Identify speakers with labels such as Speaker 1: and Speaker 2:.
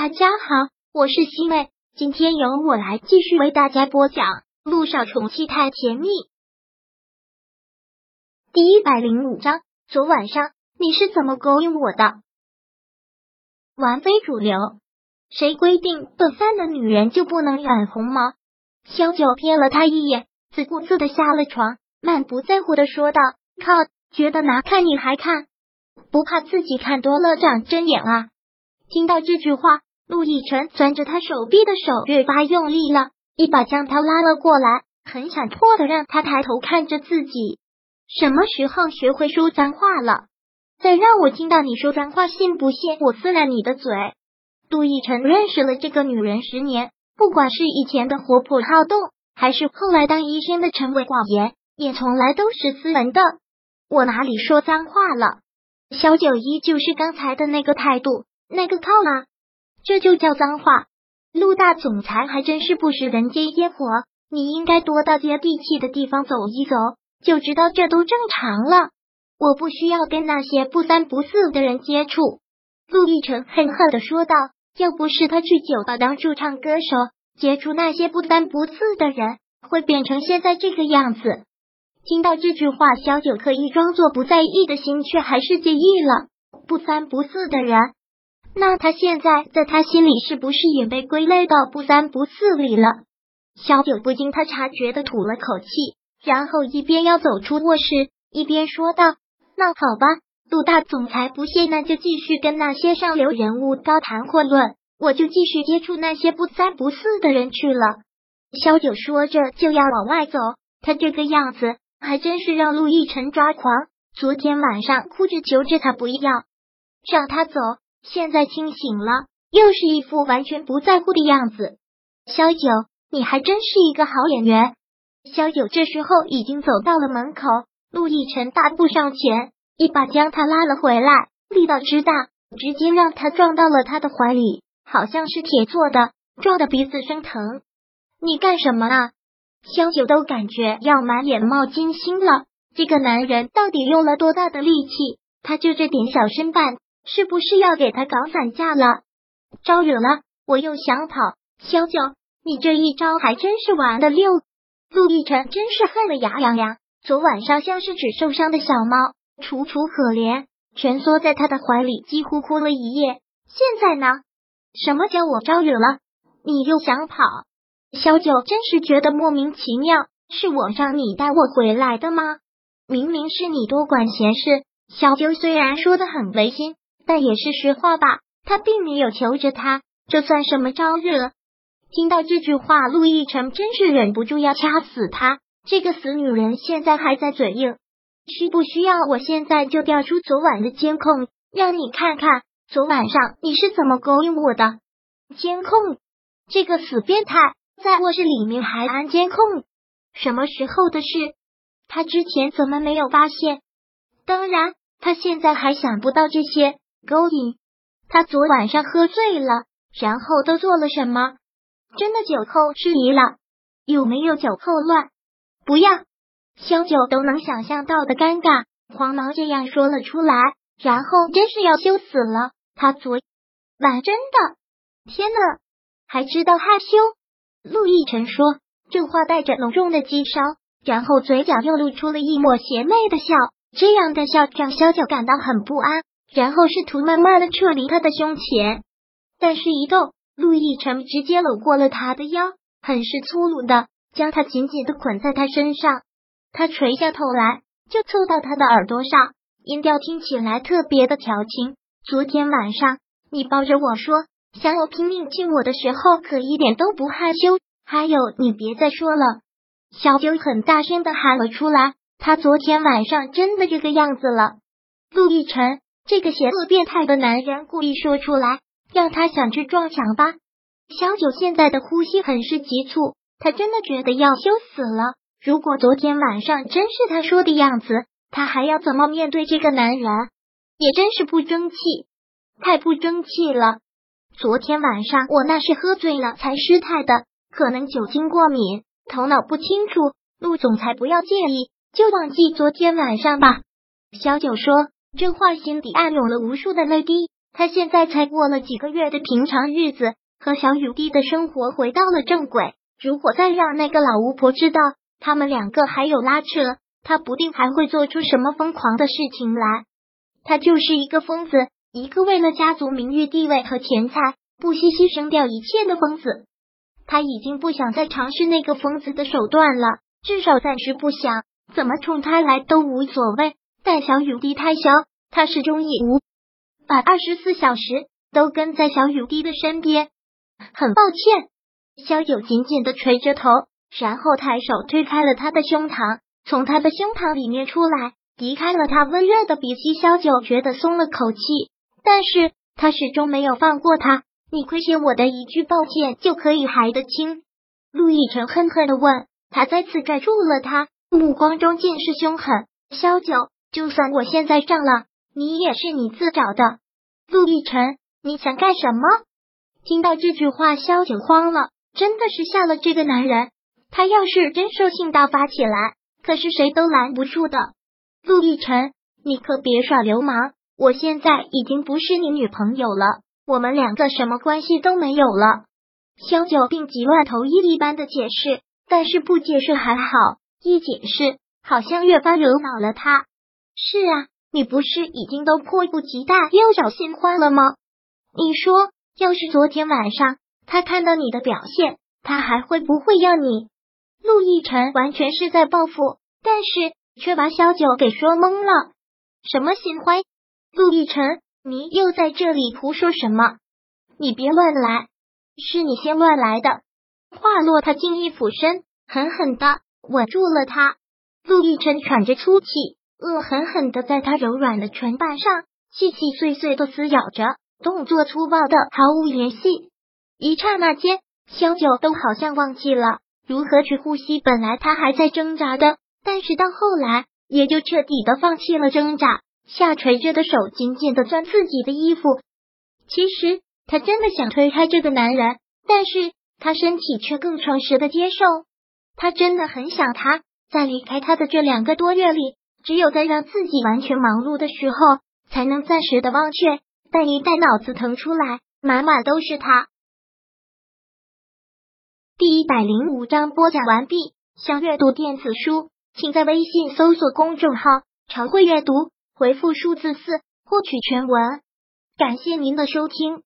Speaker 1: 大家好，我是西妹，今天由我来继续为大家播讲《路上宠妻太甜蜜》第一百零五章。昨晚上你是怎么勾引我的？玩非主流，谁规定笨饭的女人就不能染红吗？萧九瞥了他一眼，自顾自的下了床，满不在乎的说道：“靠，觉得难看你还看，不怕自己看多了长针眼啊？”听到这句话，陆亦辰攥着他手臂的手越发用力了，一把将他拉了过来，很想迫的让他抬头看着自己。什么时候学会说脏话了？再让我听到你说脏话，信不信我撕烂你的嘴？陆亦辰认识了这个女人十年，不管是以前的活泼好动，还是后来当医生的沉稳寡言，也从来都是斯文的。我哪里说脏话了？小九依旧是刚才的那个态度。那个靠啊，这就叫脏话！陆大总裁还真是不食人间烟火，你应该多到接地气的地方走一走，就知道这都正常了。我不需要跟那些不三不四的人接触。陆亦辰恨恨的说道：“要不是他去酒吧当驻唱歌手，接触那些不三不四的人，会变成现在这个样子。”听到这句话，小九刻意装作不在意的心，却还是介意了。不三不四的人。那他现在在他心里是不是也被归类到不三不四里了？小九不经他察觉的吐了口气，然后一边要走出卧室，一边说道：“那好吧，陆大总裁不屑，那就继续跟那些上流人物高谈阔论，我就继续接触那些不三不四的人去了。”小九说着就要往外走，他这个样子还真是让陆亦辰抓狂。昨天晚上哭着求着他不要让他走。现在清醒了，又是一副完全不在乎的样子。萧九，你还真是一个好演员。萧九这时候已经走到了门口，陆亦辰大步上前，一把将他拉了回来，力道之大，直接让他撞到了他的怀里，好像是铁做的，撞的鼻子生疼。你干什么啊？萧九都感觉要满脸冒金星了。这个男人到底用了多大的力气？他就这点小身板。是不是要给他搞散架了？招惹了，我又想跑。萧九，你这一招还真是玩的溜。陆亦辰真是恨得牙痒痒。昨晚上像是只受伤的小猫，楚楚可怜，蜷缩在他的怀里，几乎哭了一夜。现在呢？什么叫我招惹了？你又想跑？萧九真是觉得莫名其妙。是我让你带我回来的吗？明明是你多管闲事。小九虽然说的很违心。但也是实话吧，他并没有求着他，这算什么招惹？听到这句话，陆亦辰真是忍不住要掐死他。这个死女人现在还在嘴硬，需不需要我现在就调出昨晚的监控，让你看看昨晚上你是怎么勾引我的？监控？这个死变态在卧室里面还安监控？什么时候的事？他之前怎么没有发现？当然，他现在还想不到这些。勾引他，昨晚上喝醉了，然后都做了什么？真的酒后失仪了？有没有酒后乱？不要，萧九都能想象到的尴尬，黄毛这样说了出来，然后真是要羞死了。他昨晚真的，天呐，还知道害羞？陆亦辰说这话带着浓重的讥烧，然后嘴角又露出了一抹邪魅的笑，这样的笑让萧九感到很不安。然后试图慢慢的撤离他的胸前，但是一动，陆亦辰直接搂过了他的腰，很是粗鲁的将他紧紧的捆在他身上。他垂下头来，就凑到他的耳朵上，音调听起来特别的调情。昨天晚上你抱着我说想我拼命亲我的时候，可一点都不害羞。还有，你别再说了。小九很大声的喊了出来，他昨天晚上真的这个样子了。陆亦辰。这个邪恶变态的男人故意说出来，让他想去撞墙吧。小九现在的呼吸很是急促，他真的觉得要羞死了。如果昨天晚上真是他说的样子，他还要怎么面对这个男人？也真是不争气，太不争气了。昨天晚上我那是喝醉了才失态的，可能酒精过敏，头脑不清楚。陆总裁不要介意，就忘记昨天晚上吧。小九说。这话心底暗涌了无数的泪滴，他现在才过了几个月的平常日子，和小雨滴的生活回到了正轨。如果再让那个老巫婆知道他们两个还有拉扯，他不定还会做出什么疯狂的事情来。他就是一个疯子，一个为了家族名誉、地位和钱财不惜牺牲掉一切的疯子。他已经不想再尝试那个疯子的手段了，至少暂时不想。怎么冲他来都无所谓。但小雨滴太小，他始终义无把二十四小时都跟在小雨滴的身边。很抱歉。萧九紧紧的垂着头，然后抬手推开了他的胸膛，从他的胸膛里面出来，离开了他温热的鼻息。萧九觉得松了口气，但是他始终没有放过他。你亏欠我的一句抱歉就可以还得清？陆亦辰恨恨的问。他再次拽住了他，目光中尽是凶狠。萧九，就算我现在上了，你也是你自找的。陆亦辰，你想干什么？听到这句话，萧九慌了。真的是吓了这个男人，他要是真兽性大发起来，可是谁都拦不住的。陆亦辰，你可别耍流氓！我现在已经不是你女朋友了，我们两个什么关系都没有了。萧九病急乱投医一般的解释，但是不解释还好，一解释好像越发惹恼了他。是啊，你不是已经都迫不及待要找新欢了吗？你说，要是昨天晚上。他看到你的表现，他还会不会要你？陆亦辰完全是在报复，但是却把小九给说懵了。什么新欢？陆亦辰，你又在这里胡说什么？你别乱来，是你先乱来的。话落，他竟一俯身，狠狠的吻住了他。陆亦辰喘着粗气，恶狠狠的在他柔软的唇瓣上细细碎碎的撕咬着，动作粗暴的毫无联系。一刹那间，萧九都好像忘记了如何去呼吸。本来他还在挣扎的，但是到后来也就彻底的放弃了挣扎，下垂着的手紧紧的攥自己的衣服。其实他真的想推开这个男人，但是他身体却更诚实的接受。他真的很想他，在离开他的这两个多月里，只有在让自己完全忙碌的时候，才能暂时的忘却。但一旦脑子腾出来，满满都是他。第一百零五章播讲完毕。想阅读电子书，请在微信搜索公众号“常会阅读”，回复数字四获取全文。感谢您的收听。